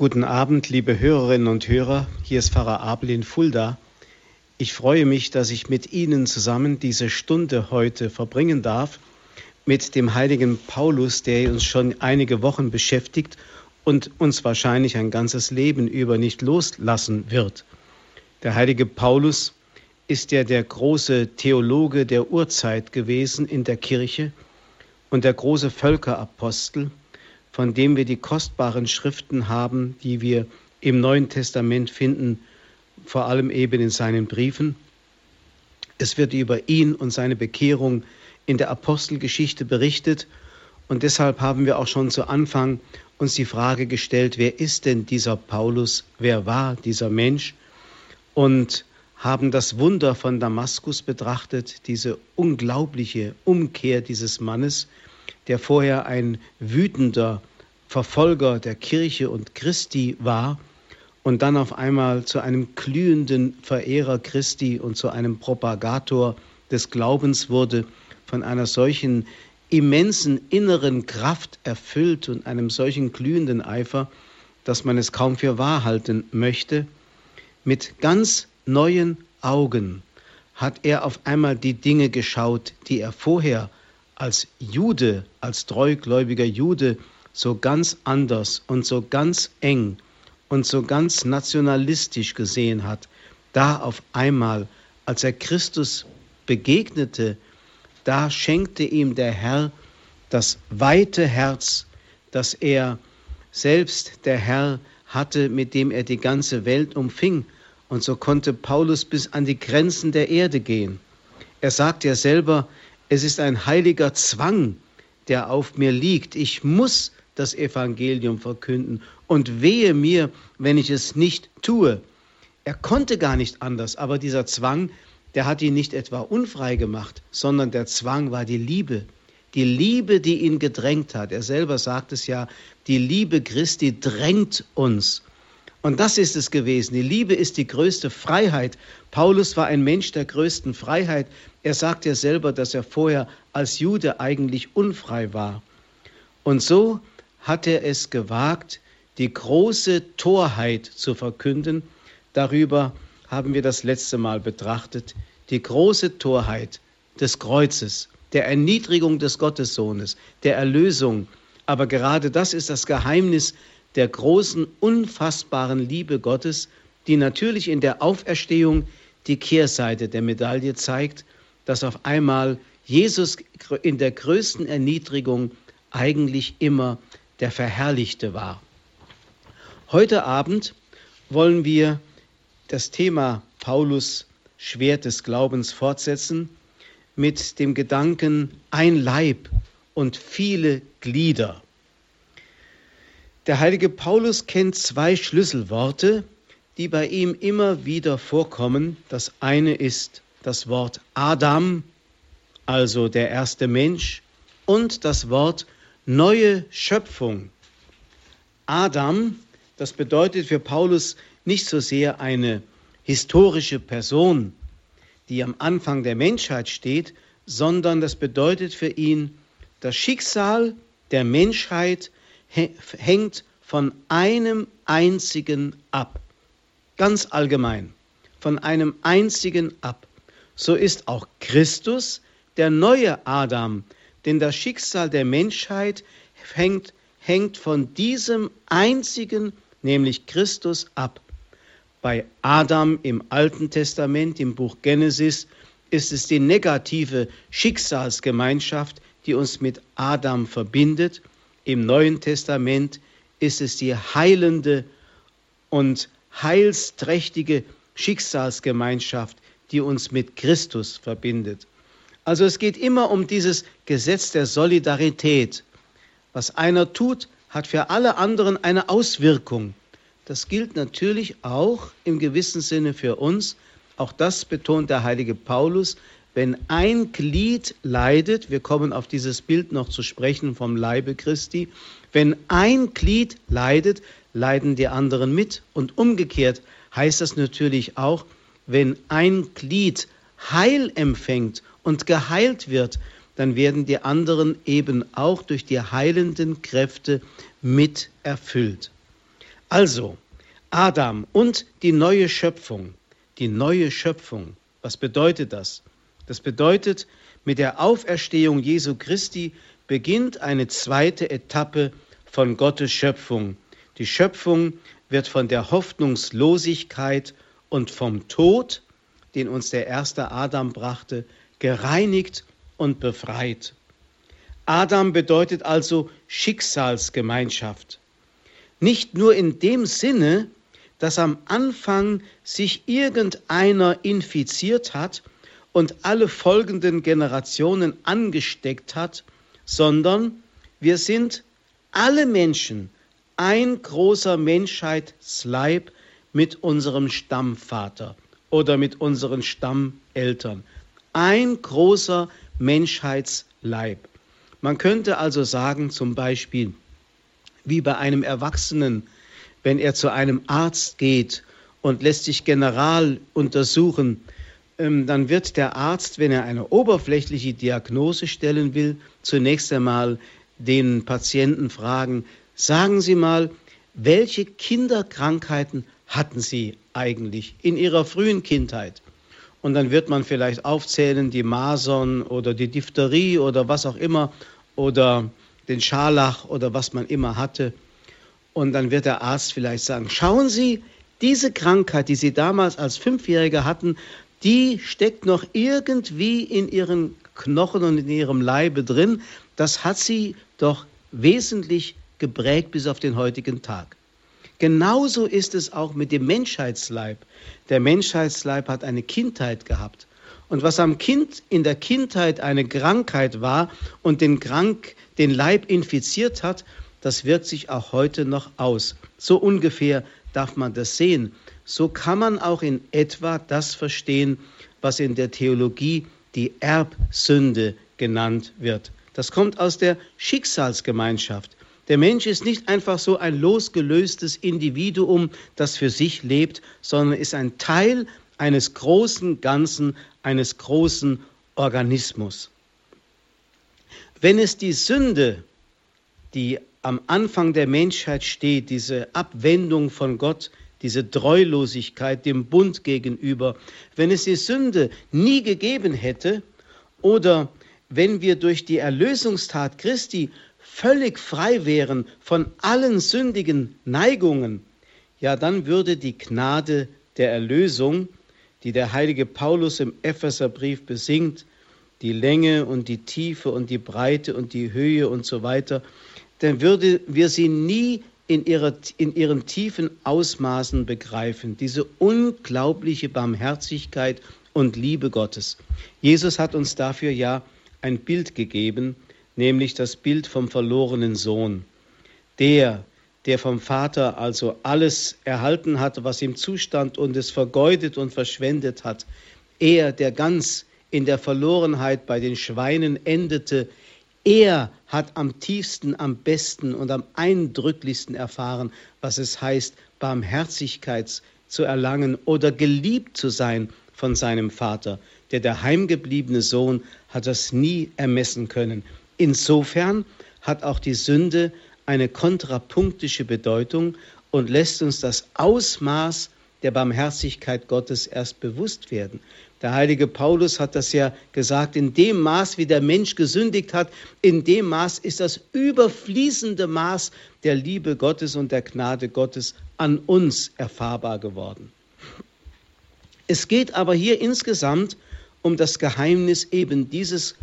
Guten Abend, liebe Hörerinnen und Hörer. Hier ist Pfarrer Abel in Fulda. Ich freue mich, dass ich mit Ihnen zusammen diese Stunde heute verbringen darf mit dem heiligen Paulus, der uns schon einige Wochen beschäftigt und uns wahrscheinlich ein ganzes Leben über nicht loslassen wird. Der heilige Paulus ist ja der große Theologe der Urzeit gewesen in der Kirche und der große Völkerapostel von dem wir die kostbaren Schriften haben, die wir im Neuen Testament finden, vor allem eben in seinen Briefen. Es wird über ihn und seine Bekehrung in der Apostelgeschichte berichtet. Und deshalb haben wir auch schon zu Anfang uns die Frage gestellt, wer ist denn dieser Paulus, wer war dieser Mensch? Und haben das Wunder von Damaskus betrachtet, diese unglaubliche Umkehr dieses Mannes, der vorher ein wütender Verfolger der Kirche und Christi war und dann auf einmal zu einem glühenden Verehrer Christi und zu einem Propagator des Glaubens wurde, von einer solchen immensen inneren Kraft erfüllt und einem solchen glühenden Eifer, dass man es kaum für wahr halten möchte, mit ganz neuen Augen hat er auf einmal die Dinge geschaut, die er vorher als Jude, als treugläubiger Jude so ganz anders und so ganz eng und so ganz nationalistisch gesehen hat, da auf einmal, als er Christus begegnete, da schenkte ihm der Herr das weite Herz, das er selbst der Herr hatte, mit dem er die ganze Welt umfing. Und so konnte Paulus bis an die Grenzen der Erde gehen. Er sagt ja selber, es ist ein heiliger Zwang, der auf mir liegt. Ich muss das Evangelium verkünden und wehe mir, wenn ich es nicht tue. Er konnte gar nicht anders, aber dieser Zwang, der hat ihn nicht etwa unfrei gemacht, sondern der Zwang war die Liebe. Die Liebe, die ihn gedrängt hat. Er selber sagt es ja, die Liebe Christi drängt uns. Und das ist es gewesen. Die Liebe ist die größte Freiheit. Paulus war ein Mensch der größten Freiheit. Er sagt ja selber, dass er vorher als Jude eigentlich unfrei war. Und so hat er es gewagt, die große Torheit zu verkünden. Darüber haben wir das letzte Mal betrachtet. Die große Torheit des Kreuzes, der Erniedrigung des Gottessohnes, der Erlösung. Aber gerade das ist das Geheimnis der großen, unfassbaren Liebe Gottes, die natürlich in der Auferstehung die Kehrseite der Medaille zeigt, dass auf einmal Jesus in der größten Erniedrigung eigentlich immer der Verherrlichte war. Heute Abend wollen wir das Thema Paulus Schwert des Glaubens fortsetzen mit dem Gedanken ein Leib und viele Glieder. Der heilige Paulus kennt zwei Schlüsselworte, die bei ihm immer wieder vorkommen. Das eine ist das Wort Adam, also der erste Mensch, und das Wort neue Schöpfung. Adam, das bedeutet für Paulus nicht so sehr eine historische Person, die am Anfang der Menschheit steht, sondern das bedeutet für ihn, das Schicksal der Menschheit hängt von einem einzigen ab. Ganz allgemein, von einem einzigen ab. So ist auch Christus der neue Adam, denn das Schicksal der Menschheit hängt, hängt von diesem einzigen, nämlich Christus, ab. Bei Adam im Alten Testament, im Buch Genesis, ist es die negative Schicksalsgemeinschaft, die uns mit Adam verbindet. Im Neuen Testament ist es die heilende und heilsträchtige Schicksalsgemeinschaft, die uns mit Christus verbindet. Also es geht immer um dieses Gesetz der Solidarität. Was einer tut, hat für alle anderen eine Auswirkung. Das gilt natürlich auch im gewissen Sinne für uns. Auch das betont der heilige Paulus. Wenn ein Glied leidet, wir kommen auf dieses Bild noch zu sprechen vom Leibe Christi, wenn ein Glied leidet, leiden die anderen mit. Und umgekehrt heißt das natürlich auch, wenn ein Glied Heil empfängt und geheilt wird, dann werden die anderen eben auch durch die heilenden Kräfte mit erfüllt. Also, Adam und die neue Schöpfung. Die neue Schöpfung. Was bedeutet das? Das bedeutet, mit der Auferstehung Jesu Christi beginnt eine zweite Etappe von Gottes Schöpfung. Die Schöpfung wird von der Hoffnungslosigkeit und vom Tod, den uns der erste Adam brachte, gereinigt und befreit. Adam bedeutet also Schicksalsgemeinschaft. Nicht nur in dem Sinne, dass am Anfang sich irgendeiner infiziert hat und alle folgenden Generationen angesteckt hat, sondern wir sind alle Menschen ein großer Menschheitsleib mit unserem Stammvater oder mit unseren Stammeltern. Ein großer Menschheitsleib. Man könnte also sagen, zum Beispiel, wie bei einem Erwachsenen, wenn er zu einem Arzt geht und lässt sich general untersuchen, dann wird der Arzt, wenn er eine oberflächliche Diagnose stellen will, zunächst einmal den Patienten fragen, sagen Sie mal, welche Kinderkrankheiten hatten Sie eigentlich in Ihrer frühen Kindheit? Und dann wird man vielleicht aufzählen, die Masern oder die Diphtherie oder was auch immer oder den Scharlach oder was man immer hatte. Und dann wird der Arzt vielleicht sagen, schauen Sie, diese Krankheit, die Sie damals als Fünfjähriger hatten, die steckt noch irgendwie in Ihren Knochen und in Ihrem Leibe drin. Das hat Sie doch wesentlich geprägt bis auf den heutigen Tag. Genauso ist es auch mit dem Menschheitsleib. Der Menschheitsleib hat eine Kindheit gehabt. Und was am Kind in der Kindheit eine Krankheit war und den, Krank, den Leib infiziert hat, das wirkt sich auch heute noch aus. So ungefähr darf man das sehen. So kann man auch in etwa das verstehen, was in der Theologie die Erbsünde genannt wird. Das kommt aus der Schicksalsgemeinschaft. Der Mensch ist nicht einfach so ein losgelöstes Individuum, das für sich lebt, sondern ist ein Teil eines großen Ganzen, eines großen Organismus. Wenn es die Sünde, die am Anfang der Menschheit steht, diese Abwendung von Gott, diese Treulosigkeit dem Bund gegenüber, wenn es die Sünde nie gegeben hätte oder wenn wir durch die Erlösungstat Christi völlig frei wären von allen sündigen Neigungen, ja, dann würde die Gnade der Erlösung, die der heilige Paulus im Epheserbrief besingt, die Länge und die Tiefe und die Breite und die Höhe und so weiter, dann würden wir sie nie in, ihrer, in ihren tiefen Ausmaßen begreifen, diese unglaubliche Barmherzigkeit und Liebe Gottes. Jesus hat uns dafür ja ein Bild gegeben, nämlich das Bild vom verlorenen Sohn. Der, der vom Vater also alles erhalten hat, was ihm zustand und es vergeudet und verschwendet hat. Er, der ganz in der Verlorenheit bei den Schweinen endete, er hat am tiefsten, am besten und am eindrücklichsten erfahren, was es heißt, Barmherzigkeit zu erlangen oder geliebt zu sein von seinem Vater. Der der heimgebliebene Sohn hat das nie ermessen können. Insofern hat auch die Sünde eine kontrapunktische Bedeutung und lässt uns das Ausmaß der Barmherzigkeit Gottes erst bewusst werden. Der heilige Paulus hat das ja gesagt, in dem Maß, wie der Mensch gesündigt hat, in dem Maß ist das überfließende Maß der Liebe Gottes und der Gnade Gottes an uns erfahrbar geworden. Es geht aber hier insgesamt um das Geheimnis eben dieses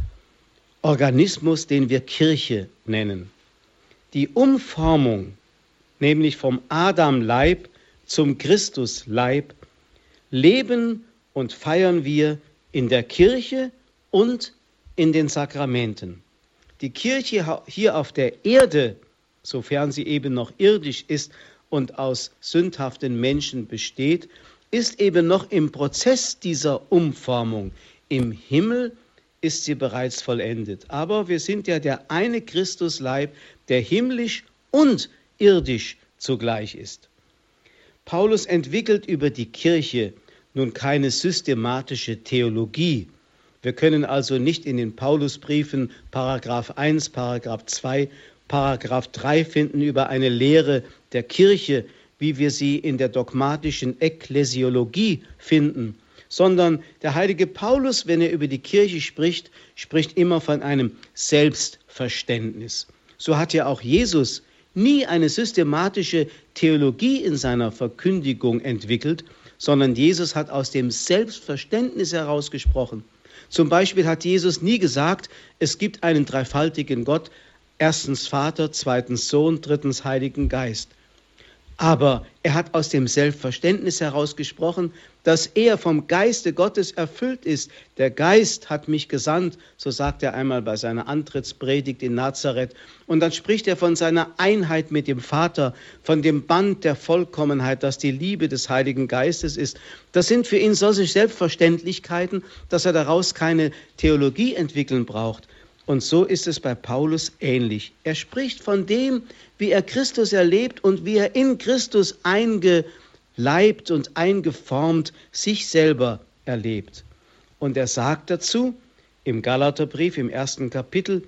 Organismus, den wir Kirche nennen. Die Umformung, nämlich vom Adam-Leib zum Christus-Leib, leben und feiern wir in der Kirche und in den Sakramenten. Die Kirche hier auf der Erde, sofern sie eben noch irdisch ist und aus sündhaften Menschen besteht, ist eben noch im Prozess dieser Umformung. Im Himmel ist sie bereits vollendet. Aber wir sind ja der eine Christusleib, der himmlisch und irdisch zugleich ist. Paulus entwickelt über die Kirche nun keine systematische Theologie. Wir können also nicht in den Paulusbriefen Paragraph 1, Paragraph 2, Paragraph 3 finden über eine Lehre der Kirche, wie wir sie in der dogmatischen Ekklesiologie finden, sondern der heilige Paulus, wenn er über die Kirche spricht, spricht immer von einem Selbstverständnis. So hat ja auch Jesus nie eine systematische Theologie in seiner Verkündigung entwickelt, sondern Jesus hat aus dem Selbstverständnis herausgesprochen. Zum Beispiel hat Jesus nie gesagt, es gibt einen dreifaltigen Gott, erstens Vater, zweitens Sohn, drittens Heiligen Geist. Aber er hat aus dem Selbstverständnis herausgesprochen, dass er vom Geiste Gottes erfüllt ist. Der Geist hat mich gesandt, so sagt er einmal bei seiner Antrittspredigt in Nazareth. Und dann spricht er von seiner Einheit mit dem Vater, von dem Band der Vollkommenheit, das die Liebe des Heiligen Geistes ist. Das sind für ihn solche Selbstverständlichkeiten, dass er daraus keine Theologie entwickeln braucht. Und so ist es bei Paulus ähnlich. Er spricht von dem, wie er Christus erlebt und wie er in Christus eingeleibt und eingeformt sich selber erlebt. Und er sagt dazu im Galaterbrief im ersten Kapitel,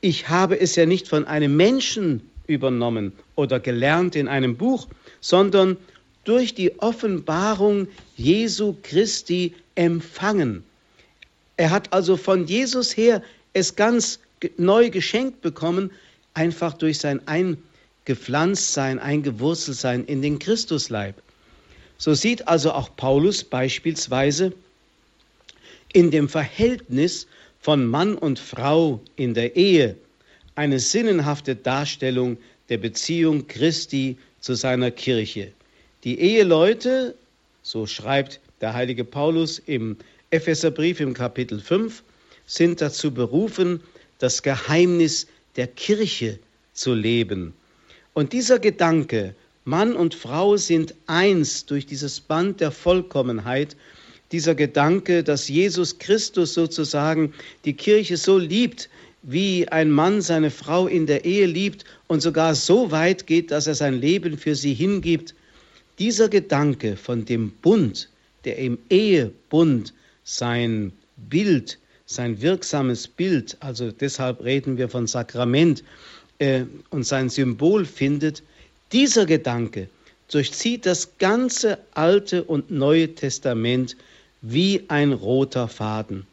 ich habe es ja nicht von einem Menschen übernommen oder gelernt in einem Buch, sondern durch die Offenbarung Jesu Christi empfangen. Er hat also von Jesus her es ganz neu geschenkt bekommen, einfach durch sein Eingepflanztsein, Eingewurzeltsein in den Christusleib. So sieht also auch Paulus beispielsweise in dem Verhältnis von Mann und Frau in der Ehe eine sinnenhafte Darstellung der Beziehung Christi zu seiner Kirche. Die Eheleute, so schreibt der heilige Paulus im Epheserbrief im Kapitel 5, sind dazu berufen, das Geheimnis der Kirche zu leben. Und dieser Gedanke, Mann und Frau sind eins durch dieses Band der Vollkommenheit, dieser Gedanke, dass Jesus Christus sozusagen die Kirche so liebt, wie ein Mann seine Frau in der Ehe liebt und sogar so weit geht, dass er sein Leben für sie hingibt, dieser Gedanke von dem Bund, der im Ehebund sein Bild sein wirksames Bild, also deshalb reden wir von Sakrament, äh, und sein Symbol findet, dieser Gedanke durchzieht das ganze Alte und Neue Testament wie ein roter Faden.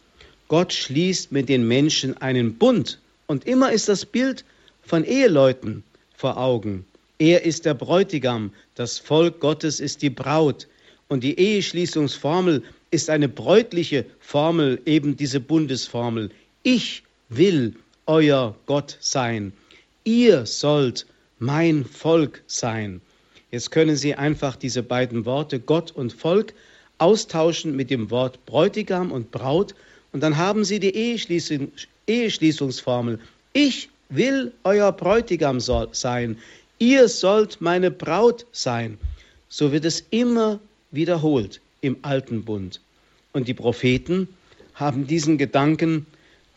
Gott schließt mit den Menschen einen Bund und immer ist das Bild von Eheleuten vor Augen. Er ist der Bräutigam, das Volk Gottes ist die Braut und die Eheschließungsformel ist eine bräutliche Formel, eben diese Bundesformel. Ich will euer Gott sein. Ihr sollt mein Volk sein. Jetzt können Sie einfach diese beiden Worte Gott und Volk austauschen mit dem Wort Bräutigam und Braut und dann haben Sie die Eheschließung, Eheschließungsformel. Ich will euer Bräutigam sein. Ihr sollt meine Braut sein. So wird es immer wiederholt im alten Bund. Und die Propheten haben diesen Gedanken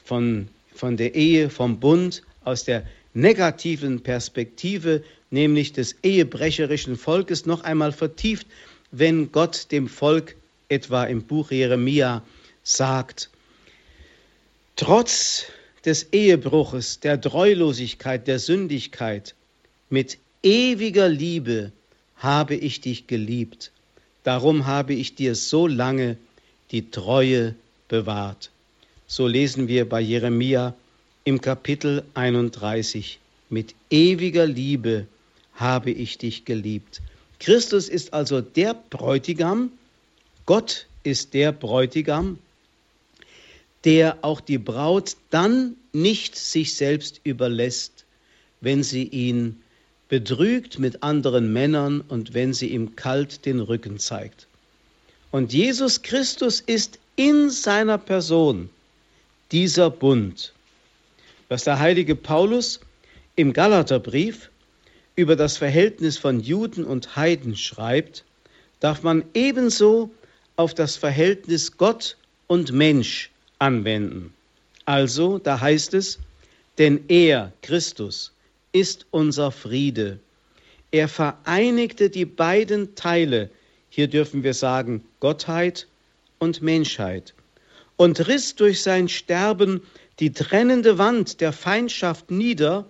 von, von der Ehe, vom Bund aus der negativen Perspektive, nämlich des ehebrecherischen Volkes, noch einmal vertieft, wenn Gott dem Volk etwa im Buch Jeremia sagt, trotz des Ehebruches, der Treulosigkeit, der Sündigkeit, mit ewiger Liebe habe ich dich geliebt. Darum habe ich dir so lange die Treue bewahrt. So lesen wir bei Jeremia im Kapitel 31. Mit ewiger Liebe habe ich dich geliebt. Christus ist also der Bräutigam, Gott ist der Bräutigam, der auch die Braut dann nicht sich selbst überlässt, wenn sie ihn betrügt mit anderen Männern und wenn sie ihm kalt den Rücken zeigt. Und Jesus Christus ist in seiner Person dieser Bund. Was der heilige Paulus im Galaterbrief über das Verhältnis von Juden und Heiden schreibt, darf man ebenso auf das Verhältnis Gott und Mensch anwenden. Also, da heißt es, denn er, Christus, ist unser Friede. Er vereinigte die beiden Teile, hier dürfen wir sagen Gottheit und Menschheit, und riss durch sein Sterben die trennende Wand der Feindschaft nieder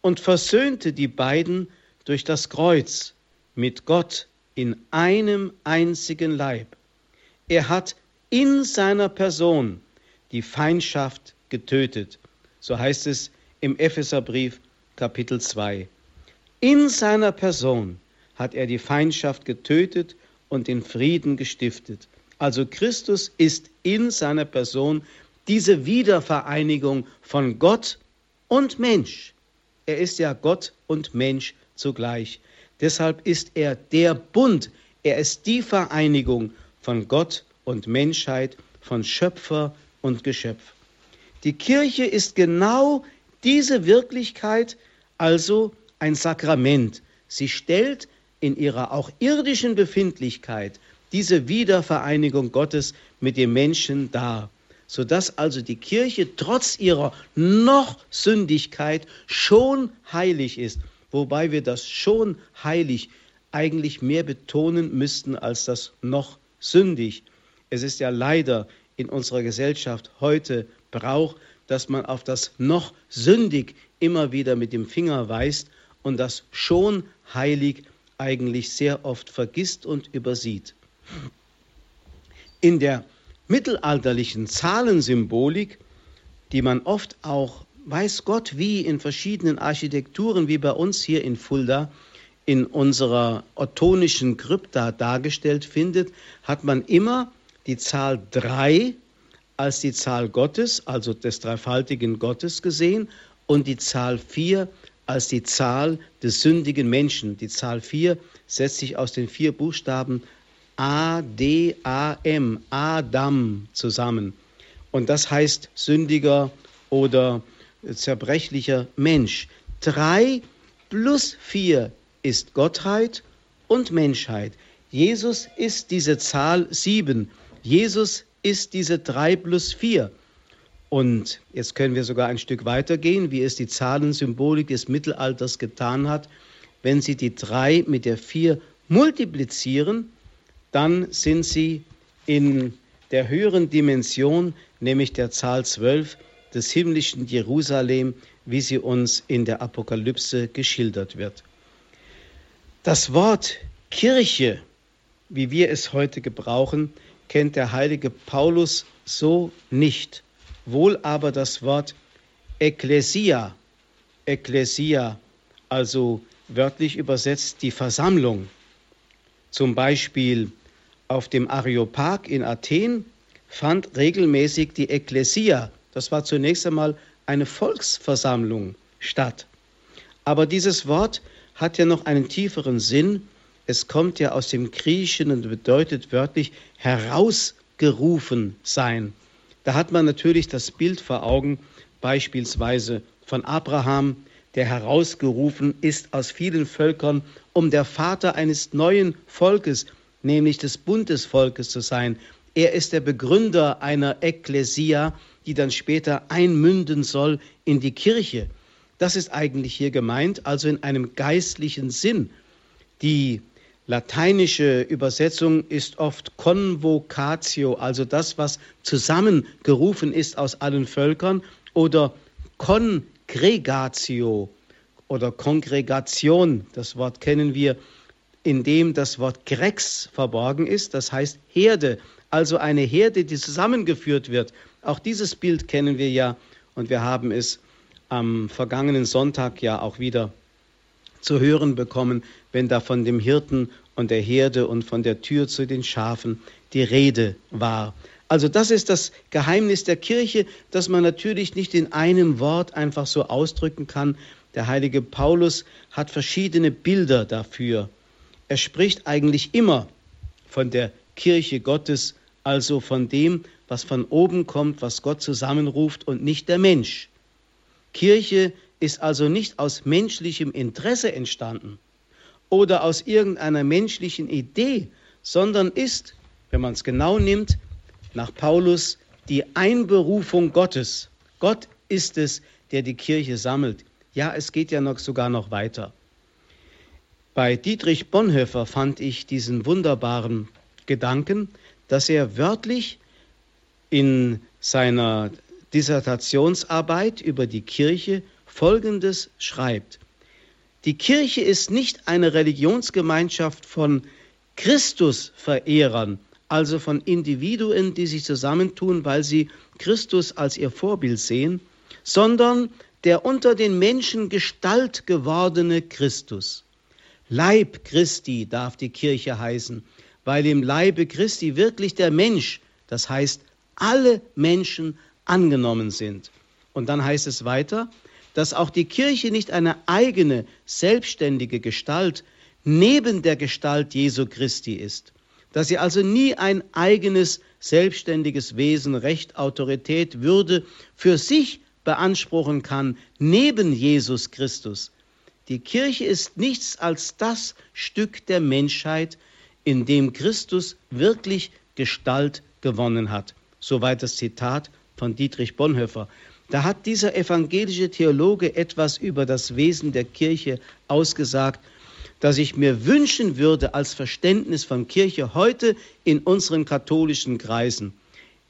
und versöhnte die beiden durch das Kreuz mit Gott in einem einzigen Leib. Er hat in seiner Person die Feindschaft getötet. So heißt es im Epheserbrief Kapitel 2. In seiner Person hat er die Feindschaft getötet und den Frieden gestiftet. Also Christus ist in seiner Person diese Wiedervereinigung von Gott und Mensch. Er ist ja Gott und Mensch zugleich. Deshalb ist er der Bund, er ist die Vereinigung von Gott und Menschheit, von Schöpfer und Geschöpf. Die Kirche ist genau diese Wirklichkeit, also ein Sakrament. Sie stellt in ihrer auch irdischen Befindlichkeit diese Wiedervereinigung Gottes mit dem Menschen dar, sodass also die Kirche trotz ihrer noch Sündigkeit schon heilig ist, wobei wir das schon heilig eigentlich mehr betonen müssten als das noch sündig. Es ist ja leider in unserer Gesellschaft heute Brauch, dass man auf das noch sündig immer wieder mit dem Finger weist und das schon heilig eigentlich sehr oft vergisst und übersieht. In der mittelalterlichen Zahlensymbolik, die man oft auch, weiß Gott wie, in verschiedenen Architekturen, wie bei uns hier in Fulda, in unserer ottonischen Krypta dargestellt findet, hat man immer die Zahl 3 als die Zahl Gottes, also des dreifaltigen Gottes gesehen, und die Zahl 4 als die Zahl des sündigen Menschen. Die Zahl 4 setzt sich aus den vier Buchstaben A, D, A, M, Adam zusammen. Und das heißt sündiger oder zerbrechlicher Mensch. 3 plus 4 ist Gottheit und Menschheit. Jesus ist diese Zahl 7. Jesus ist diese 3 plus 4. Und jetzt können wir sogar ein Stück weitergehen, wie es die Zahlensymbolik des Mittelalters getan hat. Wenn Sie die 3 mit der 4 multiplizieren, dann sind Sie in der höheren Dimension, nämlich der Zahl 12 des himmlischen Jerusalem, wie sie uns in der Apokalypse geschildert wird. Das Wort Kirche, wie wir es heute gebrauchen, kennt der heilige Paulus so nicht, wohl aber das Wort Ekklesia, Ekklesia, also wörtlich übersetzt die Versammlung. Zum Beispiel auf dem Areopag in Athen fand regelmäßig die Ekklesia, das war zunächst einmal eine Volksversammlung, statt. Aber dieses Wort hat ja noch einen tieferen Sinn, es kommt ja aus dem Griechischen und bedeutet wörtlich herausgerufen sein. Da hat man natürlich das Bild vor Augen, beispielsweise von Abraham, der herausgerufen ist aus vielen Völkern, um der Vater eines neuen Volkes, nämlich des Bundesvolkes zu sein. Er ist der Begründer einer Ekklesia, die dann später einmünden soll in die Kirche. Das ist eigentlich hier gemeint, also in einem geistlichen Sinn. Die lateinische Übersetzung ist oft Convocatio, also das, was zusammengerufen ist aus allen Völkern, oder Congregatio oder Kongregation. Das Wort kennen wir, in dem das Wort Grex verborgen ist, das heißt Herde, also eine Herde, die zusammengeführt wird. Auch dieses Bild kennen wir ja und wir haben es am vergangenen Sonntag ja auch wieder zu hören bekommen, wenn da von dem Hirten und der Herde und von der Tür zu den Schafen die Rede war. Also das ist das Geheimnis der Kirche, das man natürlich nicht in einem Wort einfach so ausdrücken kann. Der heilige Paulus hat verschiedene Bilder dafür. Er spricht eigentlich immer von der Kirche Gottes, also von dem, was von oben kommt, was Gott zusammenruft und nicht der Mensch. Kirche ist also nicht aus menschlichem Interesse entstanden oder aus irgendeiner menschlichen Idee, sondern ist, wenn man es genau nimmt, nach Paulus die Einberufung Gottes. Gott ist es, der die Kirche sammelt. Ja, es geht ja noch sogar noch weiter. Bei Dietrich Bonhoeffer fand ich diesen wunderbaren Gedanken, dass er wörtlich in seiner Dissertationsarbeit über die Kirche Folgendes schreibt. Die Kirche ist nicht eine Religionsgemeinschaft von Christusverehrern, also von Individuen, die sich zusammentun, weil sie Christus als ihr Vorbild sehen, sondern der unter den Menschen Gestalt gewordene Christus. Leib Christi darf die Kirche heißen, weil im Leibe Christi wirklich der Mensch, das heißt alle Menschen angenommen sind. Und dann heißt es weiter, dass auch die Kirche nicht eine eigene, selbstständige Gestalt neben der Gestalt Jesu Christi ist, dass sie also nie ein eigenes, selbstständiges Wesen, Recht, Autorität, Würde für sich beanspruchen kann, neben Jesus Christus. Die Kirche ist nichts als das Stück der Menschheit, in dem Christus wirklich Gestalt gewonnen hat. Soweit das Zitat von Dietrich Bonhoeffer. Da hat dieser evangelische Theologe etwas über das Wesen der Kirche ausgesagt, das ich mir wünschen würde als Verständnis von Kirche heute in unseren katholischen Kreisen.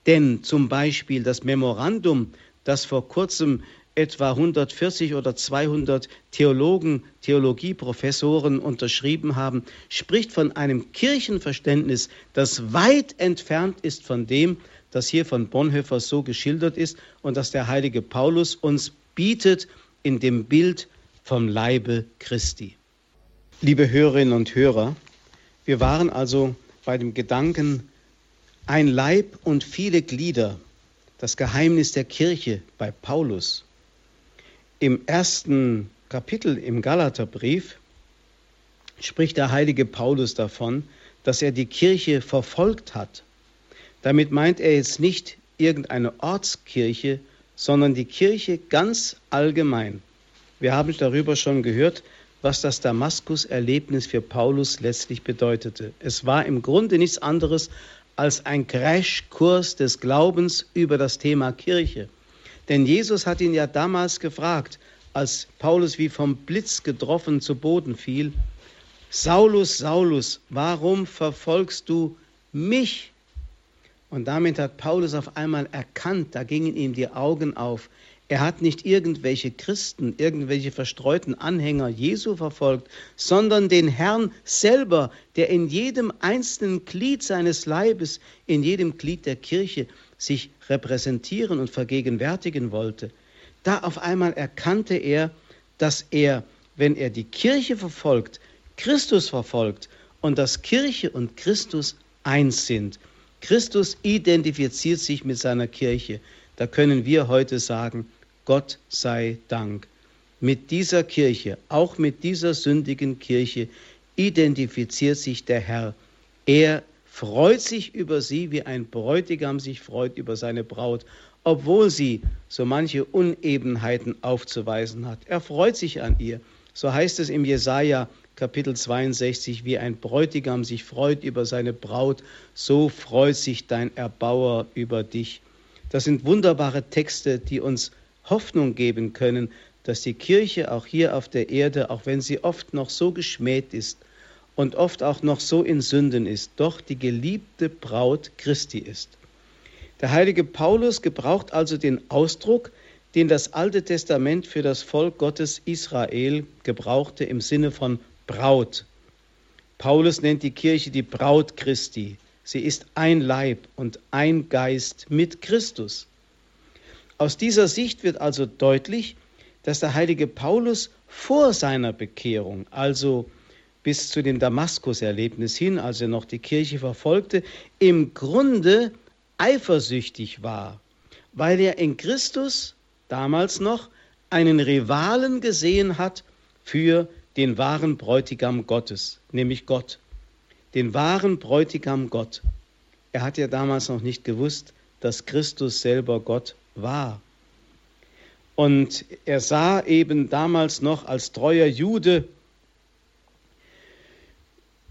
Denn zum Beispiel das Memorandum das vor kurzem etwa 140 oder 200 Theologen, Theologieprofessoren unterschrieben haben, spricht von einem Kirchenverständnis, das weit entfernt ist von dem, das hier von Bonhoeffer so geschildert ist und das der heilige Paulus uns bietet in dem Bild vom Leibe Christi. Liebe Hörerinnen und Hörer, wir waren also bei dem Gedanken, ein Leib und viele Glieder das Geheimnis der Kirche bei Paulus. Im ersten Kapitel im Galaterbrief spricht der heilige Paulus davon, dass er die Kirche verfolgt hat. Damit meint er jetzt nicht irgendeine Ortskirche, sondern die Kirche ganz allgemein. Wir haben darüber schon gehört, was das Damaskus-Erlebnis für Paulus letztlich bedeutete. Es war im Grunde nichts anderes als ein Crashkurs des Glaubens über das Thema Kirche. Denn Jesus hat ihn ja damals gefragt, als Paulus wie vom Blitz getroffen zu Boden fiel, Saulus, Saulus, warum verfolgst du mich? Und damit hat Paulus auf einmal erkannt, da gingen ihm die Augen auf, er hat nicht irgendwelche Christen, irgendwelche verstreuten Anhänger Jesu verfolgt, sondern den Herrn selber, der in jedem einzelnen Glied seines Leibes, in jedem Glied der Kirche sich repräsentieren und vergegenwärtigen wollte. Da auf einmal erkannte er, dass er, wenn er die Kirche verfolgt, Christus verfolgt und dass Kirche und Christus eins sind. Christus identifiziert sich mit seiner Kirche. Da können wir heute sagen, Gott sei Dank. Mit dieser Kirche, auch mit dieser sündigen Kirche, identifiziert sich der Herr. Er freut sich über sie, wie ein Bräutigam sich freut über seine Braut, obwohl sie so manche Unebenheiten aufzuweisen hat. Er freut sich an ihr. So heißt es im Jesaja Kapitel 62, wie ein Bräutigam sich freut über seine Braut, so freut sich dein Erbauer über dich. Das sind wunderbare Texte, die uns Hoffnung geben können, dass die Kirche auch hier auf der Erde, auch wenn sie oft noch so geschmäht ist und oft auch noch so in Sünden ist, doch die geliebte Braut Christi ist. Der heilige Paulus gebraucht also den Ausdruck, den das Alte Testament für das Volk Gottes Israel gebrauchte im Sinne von Braut. Paulus nennt die Kirche die Braut Christi. Sie ist ein Leib und ein Geist mit Christus. Aus dieser Sicht wird also deutlich, dass der heilige Paulus vor seiner Bekehrung, also bis zu dem Damaskus-Erlebnis hin, als er noch die Kirche verfolgte, im Grunde eifersüchtig war, weil er in Christus damals noch einen Rivalen gesehen hat für den wahren Bräutigam Gottes, nämlich Gott. Den wahren Bräutigam Gott. Er hat ja damals noch nicht gewusst, dass Christus selber Gott war. Und er sah eben damals noch als treuer Jude,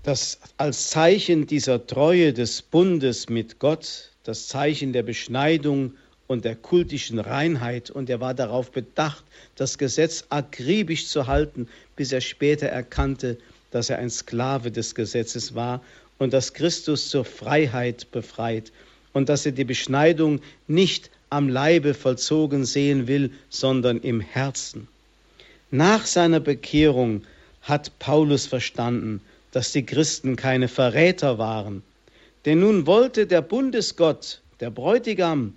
dass als Zeichen dieser Treue des Bundes mit Gott, das Zeichen der Beschneidung und der kultischen Reinheit, und er war darauf bedacht, das Gesetz akribisch zu halten, bis er später erkannte, dass er ein Sklave des Gesetzes war und dass Christus zur Freiheit befreit und dass er die Beschneidung nicht am Leibe vollzogen sehen will, sondern im Herzen. Nach seiner Bekehrung hat Paulus verstanden, dass die Christen keine Verräter waren. Denn nun wollte der Bundesgott, der Bräutigam,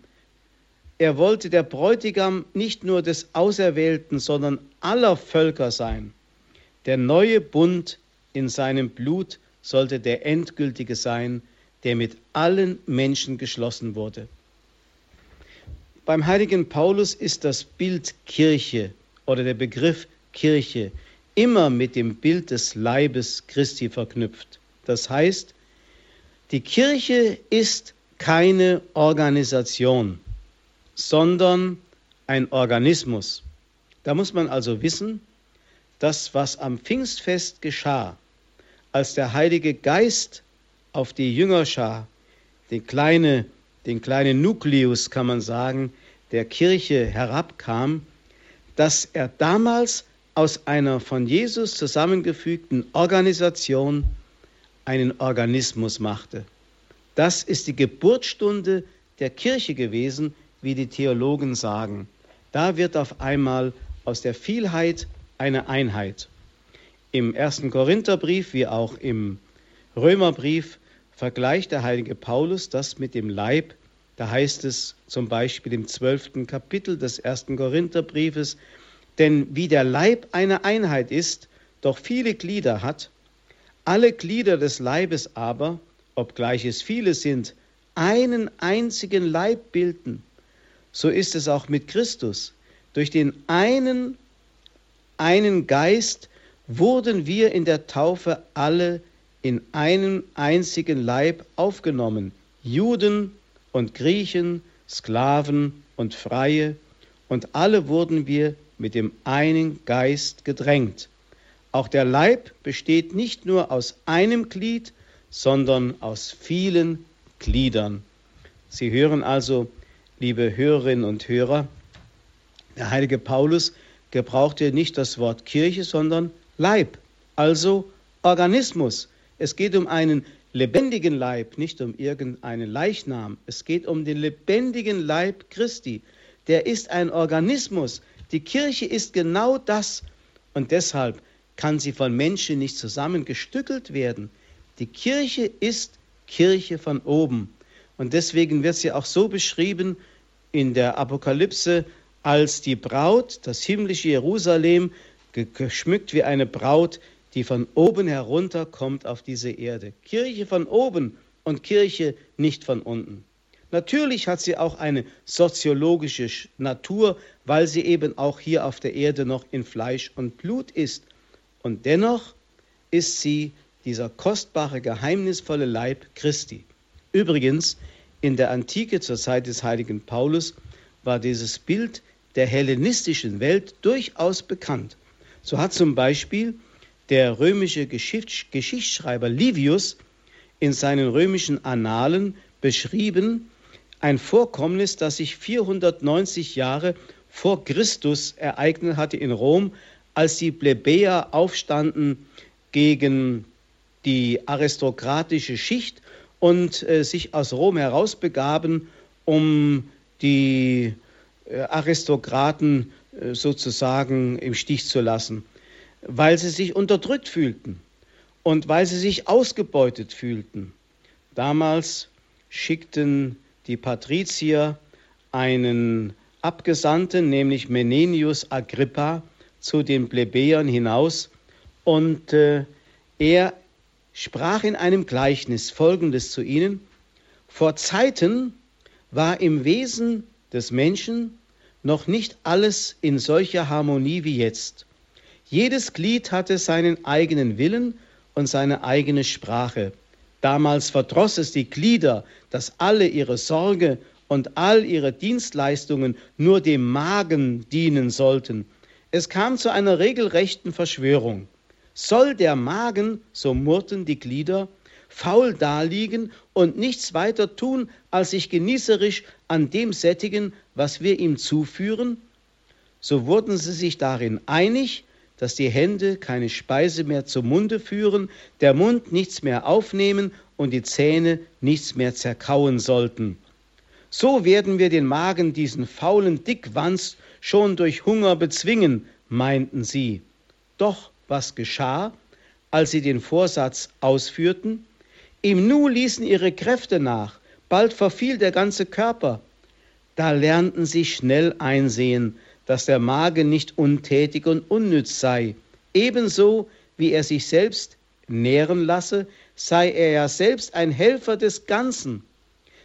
er wollte der Bräutigam nicht nur des Auserwählten, sondern aller Völker sein. Der neue Bund in seinem Blut sollte der endgültige sein, der mit allen Menschen geschlossen wurde. Beim heiligen Paulus ist das Bild Kirche oder der Begriff Kirche immer mit dem Bild des Leibes Christi verknüpft. Das heißt, die Kirche ist keine Organisation, sondern ein Organismus. Da muss man also wissen, dass was am Pfingstfest geschah, als der Heilige Geist auf die Jüngerschar, den, kleine, den kleinen Nukleus, kann man sagen, der Kirche herabkam, dass er damals aus einer von Jesus zusammengefügten Organisation einen Organismus machte. Das ist die Geburtsstunde der Kirche gewesen, wie die Theologen sagen. Da wird auf einmal aus der Vielheit eine Einheit. Im ersten Korintherbrief wie auch im Römerbrief vergleicht der heilige Paulus das mit dem Leib. Da heißt es zum Beispiel im zwölften Kapitel des ersten Korintherbriefes, denn wie der Leib eine Einheit ist, doch viele Glieder hat, alle Glieder des Leibes aber, obgleich es viele sind, einen einzigen Leib bilden, so ist es auch mit Christus. Durch den einen, einen Geist wurden wir in der Taufe alle in einen einzigen Leib aufgenommen, Juden und Griechen, Sklaven und Freie, und alle wurden wir mit dem einen Geist gedrängt. Auch der Leib besteht nicht nur aus einem Glied, sondern aus vielen Gliedern. Sie hören also, liebe Hörerinnen und Hörer, der heilige Paulus gebrauchte nicht das Wort Kirche, sondern Leib, also Organismus. Es geht um einen lebendigen Leib, nicht um irgendeinen Leichnam. Es geht um den lebendigen Leib Christi. Der ist ein Organismus. Die Kirche ist genau das. Und deshalb kann sie von Menschen nicht zusammengestückelt werden. Die Kirche ist Kirche von oben. Und deswegen wird sie auch so beschrieben in der Apokalypse als die Braut, das himmlische Jerusalem, geschmückt wie eine Braut, die von oben herunter kommt auf diese Erde. Kirche von oben und Kirche nicht von unten. Natürlich hat sie auch eine soziologische Natur, weil sie eben auch hier auf der Erde noch in Fleisch und Blut ist. Und dennoch ist sie dieser kostbare, geheimnisvolle Leib Christi. Übrigens, in der Antike zur Zeit des heiligen Paulus war dieses Bild der hellenistischen Welt durchaus bekannt. So hat zum Beispiel der römische Geschichtsschreiber Livius in seinen römischen Annalen beschrieben ein Vorkommnis, das sich 490 Jahre vor Christus ereignet hatte in Rom, als die Plebejer aufstanden gegen die aristokratische Schicht und äh, sich aus Rom herausbegaben, um die äh, Aristokraten äh, sozusagen im Stich zu lassen, weil sie sich unterdrückt fühlten und weil sie sich ausgebeutet fühlten. Damals schickten die Patrizier einen Abgesandten, nämlich Menenius Agrippa, zu den Plebejern hinaus und äh, er sprach in einem Gleichnis Folgendes zu ihnen. Vor Zeiten war im Wesen des Menschen noch nicht alles in solcher Harmonie wie jetzt. Jedes Glied hatte seinen eigenen Willen und seine eigene Sprache. Damals verdross es die Glieder, dass alle ihre Sorge und all ihre Dienstleistungen nur dem Magen dienen sollten. Es kam zu einer regelrechten Verschwörung. Soll der Magen, so murrten die Glieder, faul daliegen und nichts weiter tun, als sich genießerisch an dem sättigen, was wir ihm zuführen? So wurden sie sich darin einig, dass die Hände keine Speise mehr zum Munde führen, der Mund nichts mehr aufnehmen und die Zähne nichts mehr zerkauen sollten. So werden wir den Magen, diesen faulen Dickwanst, schon durch Hunger bezwingen, meinten sie. Doch was geschah, als sie den Vorsatz ausführten? Im Nu ließen ihre Kräfte nach, bald verfiel der ganze Körper. Da lernten sie schnell einsehen, dass der Magen nicht untätig und unnütz sei. Ebenso wie er sich selbst nähren lasse, sei er ja selbst ein Helfer des Ganzen.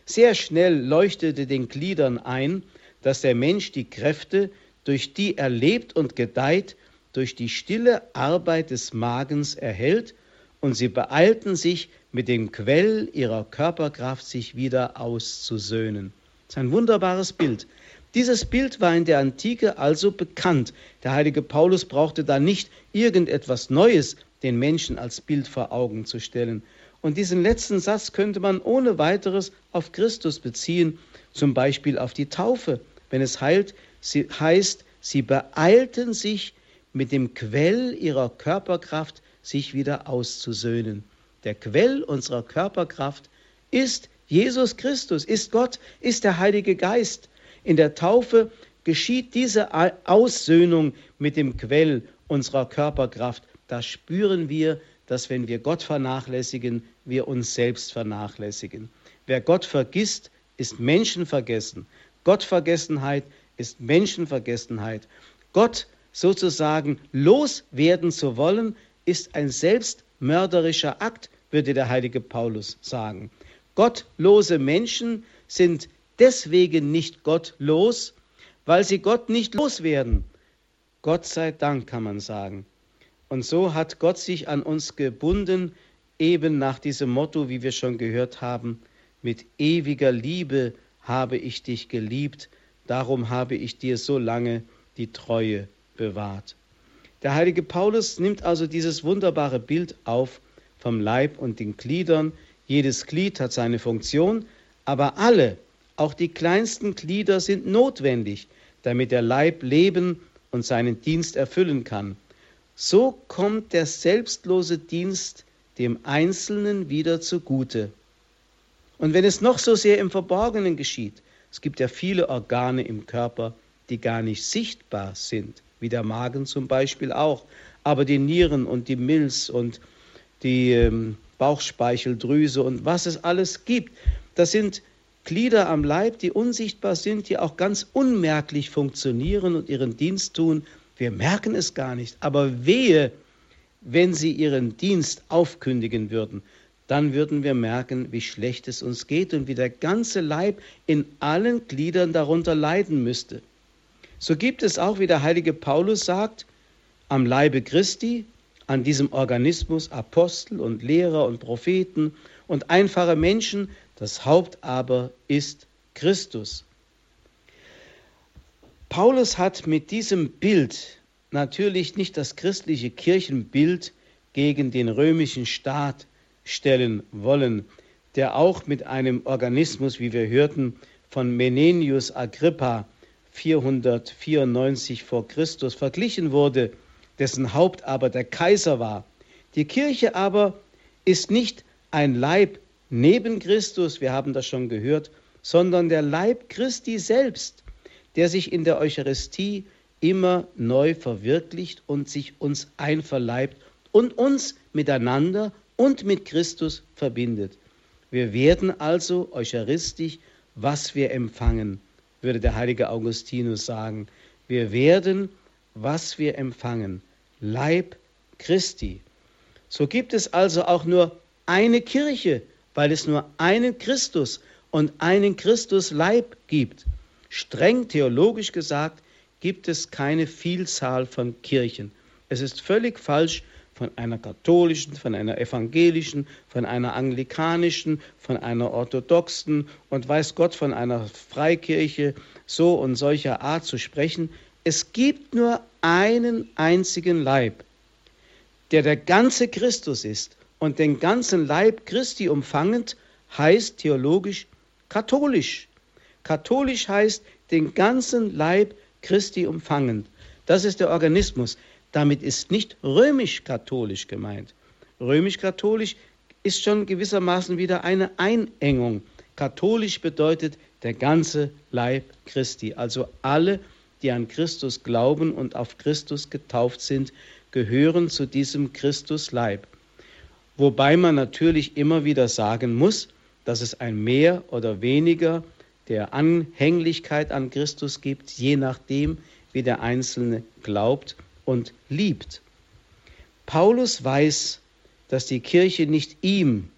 Sehr schnell leuchtete den Gliedern ein, dass der Mensch die Kräfte, durch die er lebt und gedeiht, durch die stille Arbeit des Magens erhält, und sie beeilten sich, mit dem Quell ihrer Körperkraft sich wieder auszusöhnen. Das ist ein wunderbares Bild. Dieses Bild war in der Antike also bekannt. Der heilige Paulus brauchte da nicht irgendetwas Neues den Menschen als Bild vor Augen zu stellen. Und diesen letzten Satz könnte man ohne weiteres auf Christus beziehen, zum Beispiel auf die Taufe, wenn es heilt, sie heißt, sie beeilten sich mit dem Quell ihrer Körperkraft, sich wieder auszusöhnen. Der Quell unserer Körperkraft ist Jesus Christus, ist Gott, ist der Heilige Geist. In der Taufe geschieht diese Aussöhnung mit dem Quell unserer Körperkraft. Da spüren wir, dass wenn wir Gott vernachlässigen, wir uns selbst vernachlässigen. Wer Gott vergisst, ist Menschenvergessen. Gottvergessenheit ist Menschenvergessenheit. Gott sozusagen loswerden zu wollen, ist ein selbstmörderischer Akt, würde der heilige Paulus sagen. Gottlose Menschen sind deswegen nicht gottlos, weil sie Gott nicht loswerden. Gott sei Dank kann man sagen. Und so hat Gott sich an uns gebunden, eben nach diesem Motto, wie wir schon gehört haben, mit ewiger Liebe habe ich dich geliebt, darum habe ich dir so lange die Treue bewahrt. Der heilige Paulus nimmt also dieses wunderbare Bild auf vom Leib und den Gliedern. Jedes Glied hat seine Funktion, aber alle auch die kleinsten Glieder sind notwendig, damit der Leib leben und seinen Dienst erfüllen kann. So kommt der selbstlose Dienst dem Einzelnen wieder zugute. Und wenn es noch so sehr im Verborgenen geschieht, es gibt ja viele Organe im Körper, die gar nicht sichtbar sind, wie der Magen zum Beispiel auch, aber die Nieren und die Milz und die ähm, Bauchspeicheldrüse und was es alles gibt, das sind Glieder am Leib, die unsichtbar sind, die auch ganz unmerklich funktionieren und ihren Dienst tun. Wir merken es gar nicht. Aber wehe, wenn sie ihren Dienst aufkündigen würden, dann würden wir merken, wie schlecht es uns geht und wie der ganze Leib in allen Gliedern darunter leiden müsste. So gibt es auch, wie der heilige Paulus sagt, am Leibe Christi, an diesem Organismus Apostel und Lehrer und Propheten und einfache Menschen, das Haupt aber ist Christus. Paulus hat mit diesem Bild natürlich nicht das christliche Kirchenbild gegen den römischen Staat stellen wollen, der auch mit einem Organismus, wie wir hörten, von Menenius Agrippa 494 vor Christus verglichen wurde, dessen Haupt aber der Kaiser war. Die Kirche aber ist nicht ein Leib neben Christus, wir haben das schon gehört, sondern der Leib Christi selbst, der sich in der Eucharistie immer neu verwirklicht und sich uns einverleibt und uns miteinander und mit Christus verbindet. Wir werden also eucharistisch, was wir empfangen, würde der heilige Augustinus sagen. Wir werden, was wir empfangen, Leib Christi. So gibt es also auch nur eine Kirche, weil es nur einen Christus und einen Christusleib gibt. Streng theologisch gesagt gibt es keine Vielzahl von Kirchen. Es ist völlig falsch, von einer katholischen, von einer evangelischen, von einer anglikanischen, von einer orthodoxen und weiß Gott von einer Freikirche so und solcher Art zu sprechen. Es gibt nur einen einzigen Leib, der der ganze Christus ist und den ganzen Leib Christi umfangend, heißt theologisch katholisch. Katholisch heißt den ganzen Leib Christi umfangend. Das ist der Organismus. Damit ist nicht römisch-katholisch gemeint. Römisch-katholisch ist schon gewissermaßen wieder eine Einengung. Katholisch bedeutet der ganze Leib Christi, also alle, die an Christus glauben und auf Christus getauft sind, gehören zu diesem Christusleib. Wobei man natürlich immer wieder sagen muss, dass es ein mehr oder weniger der Anhänglichkeit an Christus gibt, je nachdem, wie der Einzelne glaubt und liebt. Paulus weiß, dass die Kirche nicht ihm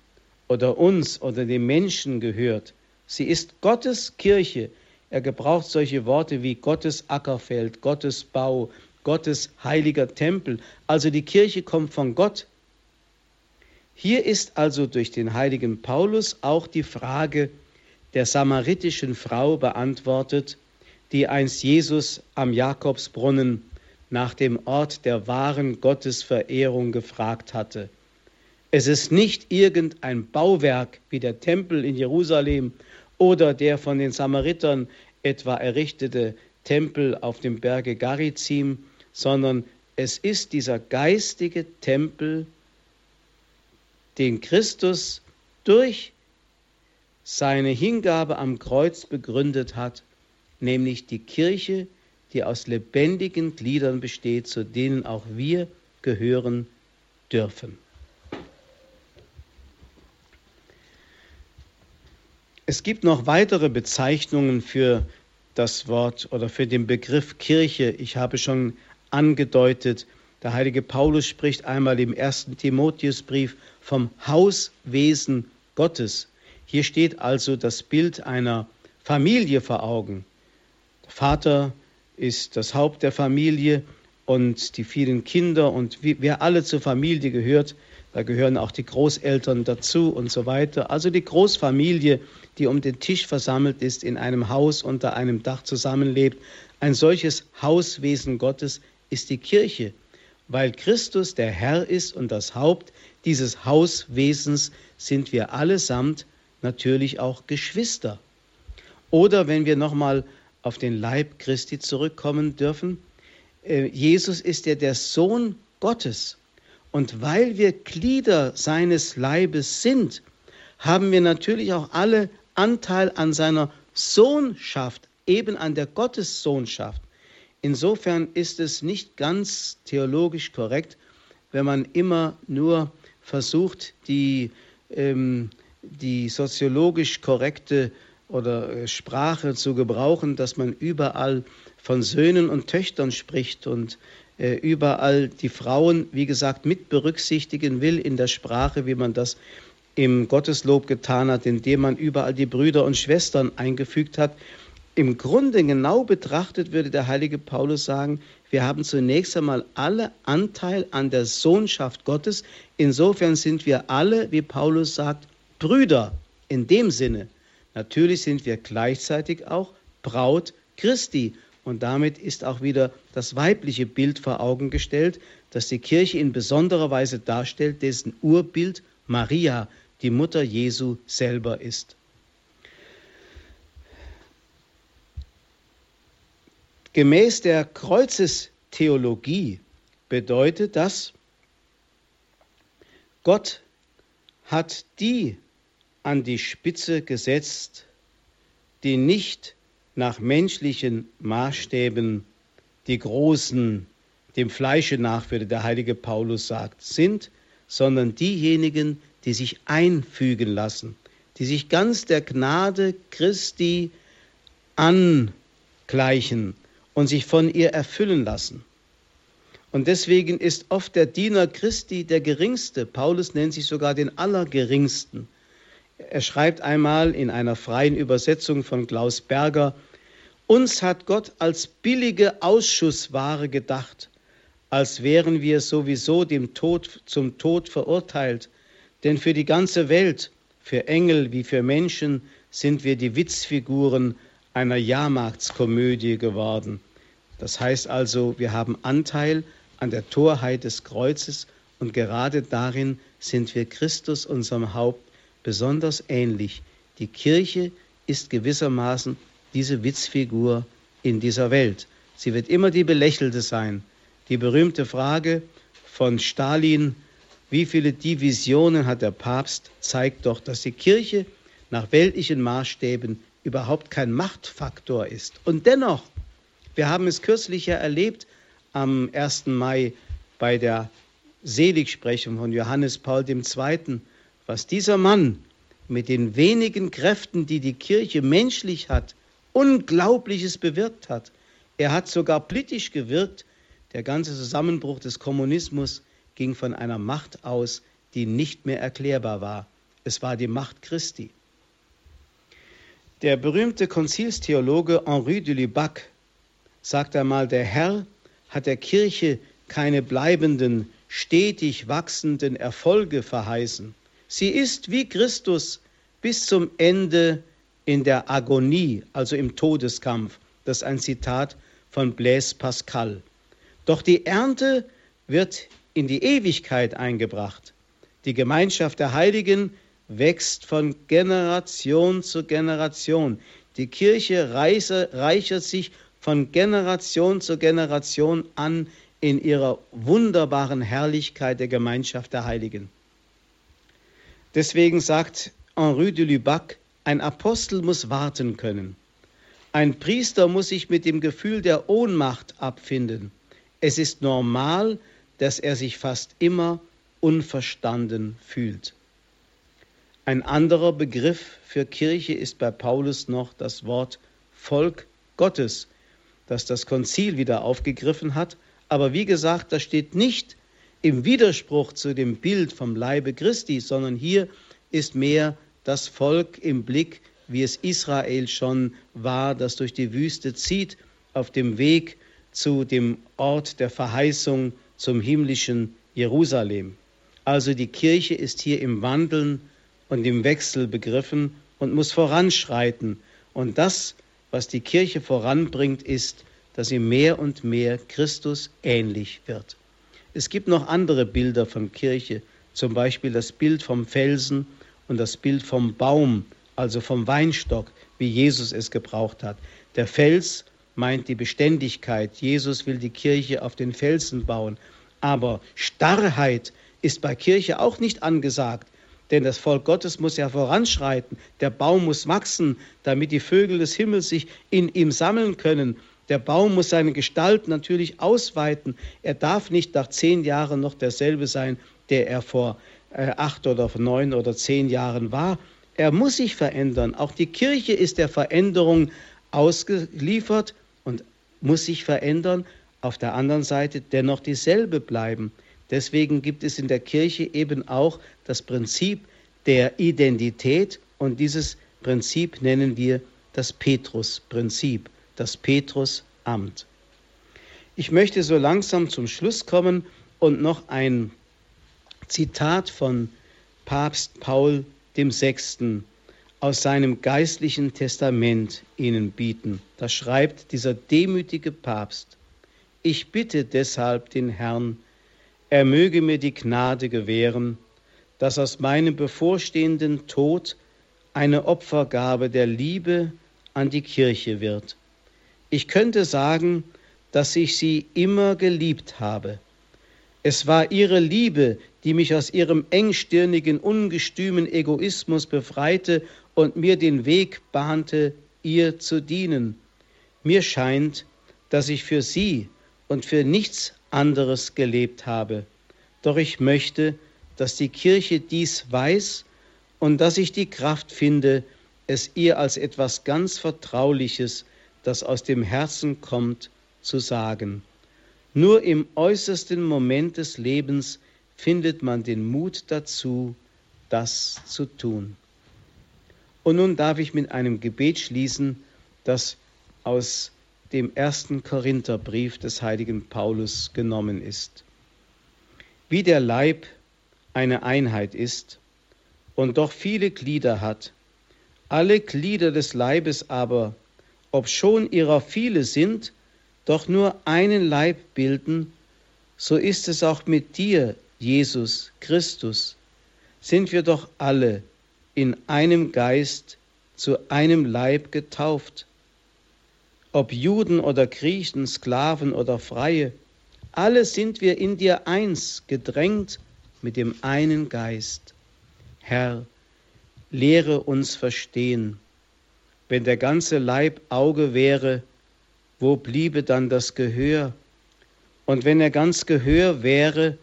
oder uns oder dem Menschen gehört. Sie ist Gottes Kirche. Er gebraucht solche Worte wie Gottes Ackerfeld, Gottes Bau, Gottes heiliger Tempel. Also die Kirche kommt von Gott. Hier ist also durch den heiligen Paulus auch die Frage der samaritischen Frau beantwortet, die einst Jesus am Jakobsbrunnen nach dem Ort der wahren Gottesverehrung gefragt hatte. Es ist nicht irgendein Bauwerk wie der Tempel in Jerusalem oder der von den Samaritern etwa errichtete Tempel auf dem Berge Garizim, sondern es ist dieser geistige Tempel, den Christus durch seine Hingabe am Kreuz begründet hat, nämlich die Kirche, die aus lebendigen Gliedern besteht, zu denen auch wir gehören dürfen. Es gibt noch weitere Bezeichnungen für das Wort oder für den Begriff Kirche. Ich habe schon angedeutet, der heilige Paulus spricht einmal im ersten Timotheusbrief vom Hauswesen Gottes. Hier steht also das Bild einer Familie vor Augen. Der Vater ist das Haupt der Familie und die vielen Kinder und wer alle zur Familie gehört, da gehören auch die Großeltern dazu und so weiter. Also die Großfamilie, die um den Tisch versammelt ist, in einem Haus unter einem Dach zusammenlebt. Ein solches Hauswesen Gottes ist die Kirche, weil Christus der Herr ist und das Haupt dieses Hauswesens sind wir allesamt natürlich auch Geschwister. Oder wenn wir nochmal auf den Leib Christi zurückkommen dürfen, äh, Jesus ist ja der Sohn Gottes. Und weil wir Glieder seines Leibes sind, haben wir natürlich auch alle Anteil an seiner Sohnschaft, eben an der Gottessohnschaft. Insofern ist es nicht ganz theologisch korrekt, wenn man immer nur versucht, die, ähm, die soziologisch korrekte oder äh, Sprache zu gebrauchen, dass man überall von Söhnen und Töchtern spricht und äh, überall die Frauen, wie gesagt, mit berücksichtigen will in der Sprache, wie man das im Gotteslob getan hat, indem man überall die Brüder und Schwestern eingefügt hat. Im Grunde genau betrachtet würde der heilige Paulus sagen, wir haben zunächst einmal alle Anteil an der Sohnschaft Gottes. Insofern sind wir alle, wie Paulus sagt, Brüder in dem Sinne. Natürlich sind wir gleichzeitig auch Braut Christi. Und damit ist auch wieder das weibliche Bild vor Augen gestellt, das die Kirche in besonderer Weise darstellt, dessen Urbild Maria, die Mutter Jesu, selber ist. Gemäß der Kreuzestheologie bedeutet das, Gott hat die an die Spitze gesetzt, die nicht nach menschlichen Maßstäben die Großen, dem Fleische nach, würde der heilige Paulus sagt, sind, sondern diejenigen, die sich einfügen lassen, die sich ganz der Gnade Christi angleichen und sich von ihr erfüllen lassen. Und deswegen ist oft der Diener Christi der geringste. Paulus nennt sich sogar den Allergeringsten. Er schreibt einmal in einer freien Übersetzung von Klaus Berger, uns hat Gott als billige Ausschussware gedacht, als wären wir sowieso dem Tod zum Tod verurteilt. Denn für die ganze Welt, für Engel wie für Menschen, sind wir die Witzfiguren einer Jahrmarktskomödie geworden. Das heißt also, wir haben Anteil an der Torheit des Kreuzes und gerade darin sind wir Christus, unserem Haupt, besonders ähnlich. Die Kirche ist gewissermaßen diese Witzfigur in dieser Welt. Sie wird immer die Belächelte sein. Die berühmte Frage von Stalin, wie viele Divisionen hat der Papst, zeigt doch, dass die Kirche nach weltlichen Maßstäben überhaupt kein Machtfaktor ist. Und dennoch Wir haben es kürzlich ja erlebt am 1. Mai bei der Seligsprechung von Johannes Paul II., was dieser Mann mit den wenigen Kräften, die die Kirche menschlich hat, Unglaubliches bewirkt hat. Er hat sogar politisch gewirkt. Der ganze Zusammenbruch des Kommunismus ging von einer Macht aus, die nicht mehr erklärbar war. Es war die Macht Christi. Der berühmte Konzilstheologe Henri de Lubac sagt einmal, der Herr hat der Kirche keine bleibenden, stetig wachsenden Erfolge verheißen. Sie ist wie Christus bis zum Ende in der Agonie, also im Todeskampf. Das ist ein Zitat von Blaise Pascal. Doch die Ernte wird in die Ewigkeit eingebracht. Die Gemeinschaft der Heiligen wächst von Generation zu Generation. Die Kirche reichert sich von Generation zu Generation an in ihrer wunderbaren Herrlichkeit der Gemeinschaft der Heiligen. Deswegen sagt Henri de Lubac, ein Apostel muss warten können. Ein Priester muss sich mit dem Gefühl der Ohnmacht abfinden. Es ist normal, dass er sich fast immer unverstanden fühlt. Ein anderer Begriff für Kirche ist bei Paulus noch das Wort Volk Gottes, das das Konzil wieder aufgegriffen hat. Aber wie gesagt, das steht nicht im Widerspruch zu dem Bild vom Leibe Christi, sondern hier ist mehr das Volk im Blick, wie es Israel schon war, das durch die Wüste zieht, auf dem Weg zu dem Ort der Verheißung zum himmlischen Jerusalem. Also die Kirche ist hier im Wandeln und im Wechsel begriffen und muss voranschreiten. Und das, was die Kirche voranbringt, ist, dass sie mehr und mehr Christus ähnlich wird. Es gibt noch andere Bilder von Kirche, zum Beispiel das Bild vom Felsen und das Bild vom Baum, also vom Weinstock, wie Jesus es gebraucht hat. Der Fels meint die Beständigkeit. Jesus will die Kirche auf den Felsen bauen. Aber Starrheit ist bei Kirche auch nicht angesagt. Denn das Volk Gottes muss ja voranschreiten. Der Baum muss wachsen, damit die Vögel des Himmels sich in ihm sammeln können. Der Baum muss seine Gestalt natürlich ausweiten. Er darf nicht nach zehn Jahren noch derselbe sein, der er vor äh, acht oder neun oder zehn Jahren war. Er muss sich verändern. Auch die Kirche ist der Veränderung ausgeliefert und muss sich verändern. Auf der anderen Seite dennoch dieselbe bleiben. Deswegen gibt es in der Kirche eben auch das Prinzip der Identität und dieses Prinzip nennen wir das Petrus-Prinzip, das Petrus-Amt. Ich möchte so langsam zum Schluss kommen und noch ein Zitat von Papst Paul VI. aus seinem geistlichen Testament Ihnen bieten. Da schreibt dieser demütige Papst, ich bitte deshalb den Herrn, er möge mir die Gnade gewähren, dass aus meinem bevorstehenden Tod eine Opfergabe der Liebe an die Kirche wird. Ich könnte sagen, dass ich sie immer geliebt habe. Es war ihre Liebe, die mich aus ihrem engstirnigen, ungestümen Egoismus befreite und mir den Weg bahnte, ihr zu dienen. Mir scheint, dass ich für sie und für nichts anderes gelebt habe. Doch ich möchte, dass die Kirche dies weiß und dass ich die Kraft finde, es ihr als etwas ganz Vertrauliches, das aus dem Herzen kommt, zu sagen. Nur im äußersten Moment des Lebens findet man den Mut dazu, das zu tun. Und nun darf ich mit einem Gebet schließen, das aus dem ersten Korintherbrief des heiligen Paulus genommen ist. Wie der Leib eine Einheit ist und doch viele Glieder hat, alle Glieder des Leibes aber, obschon ihrer viele sind, doch nur einen Leib bilden, so ist es auch mit dir, Jesus Christus. Sind wir doch alle in einem Geist zu einem Leib getauft ob Juden oder Griechen, Sklaven oder Freie, alle sind wir in dir eins, gedrängt mit dem einen Geist. Herr, lehre uns verstehen. Wenn der ganze Leib Auge wäre, wo bliebe dann das Gehör? Und wenn er ganz Gehör wäre,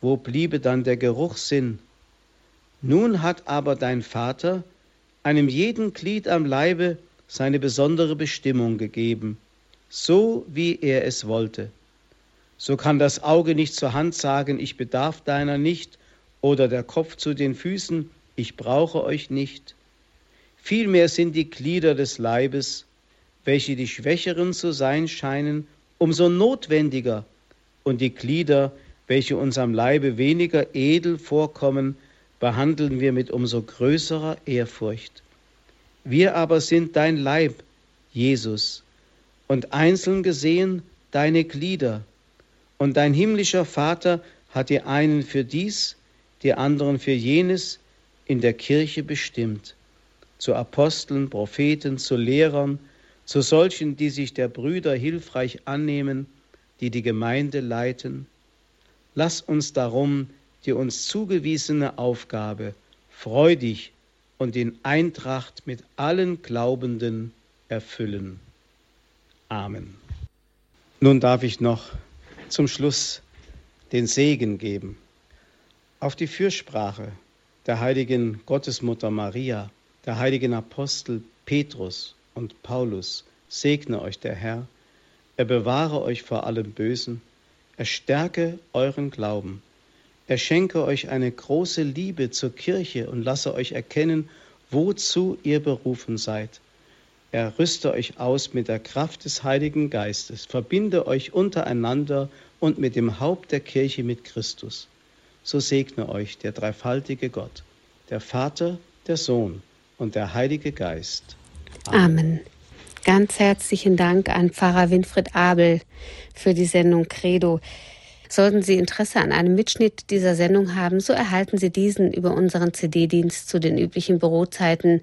wo bliebe dann der Geruchssinn? Nun hat aber dein Vater einem jeden Glied am Leibe seine besondere Bestimmung gegeben, so wie er es wollte. So kann das Auge nicht zur Hand sagen, ich bedarf deiner nicht, oder der Kopf zu den Füßen, ich brauche euch nicht. Vielmehr sind die Glieder des Leibes, welche die Schwächeren zu sein scheinen, umso notwendiger, und die Glieder, welche unserem Leibe weniger edel vorkommen, behandeln wir mit umso größerer Ehrfurcht. Wir aber sind dein Leib, Jesus, und einzeln gesehen deine Glieder. Und dein himmlischer Vater hat die einen für dies, die anderen für jenes in der Kirche bestimmt, zu Aposteln, Propheten, zu Lehrern, zu solchen, die sich der Brüder hilfreich annehmen, die die Gemeinde leiten. Lass uns darum die uns zugewiesene Aufgabe freudig und in Eintracht mit allen Glaubenden erfüllen. Amen. Nun darf ich noch zum Schluss den Segen geben. Auf die Fürsprache der heiligen Gottesmutter Maria, der heiligen Apostel Petrus und Paulus segne euch der Herr, er bewahre euch vor allem Bösen, er stärke euren Glauben er schenke euch eine große Liebe zur Kirche und lasse euch erkennen, wozu ihr berufen seid. Er rüste euch aus mit der Kraft des Heiligen Geistes, verbinde euch untereinander und mit dem Haupt der Kirche mit Christus. So segne euch der dreifaltige Gott, der Vater, der Sohn und der Heilige Geist. Amen. Amen. Ganz herzlichen Dank an Pfarrer Winfried Abel für die Sendung Credo. Sollten Sie Interesse an einem Mitschnitt dieser Sendung haben, so erhalten Sie diesen über unseren CD-Dienst zu den üblichen Bürozeiten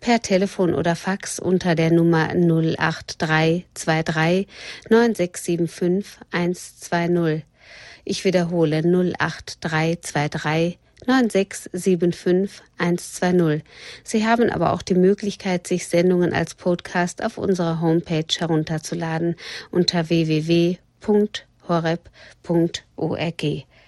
per Telefon oder Fax unter der Nummer 08323 9675 120. Ich wiederhole 08323 9675 120. Sie haben aber auch die Möglichkeit, sich Sendungen als Podcast auf unserer Homepage herunterzuladen unter www horeb.org.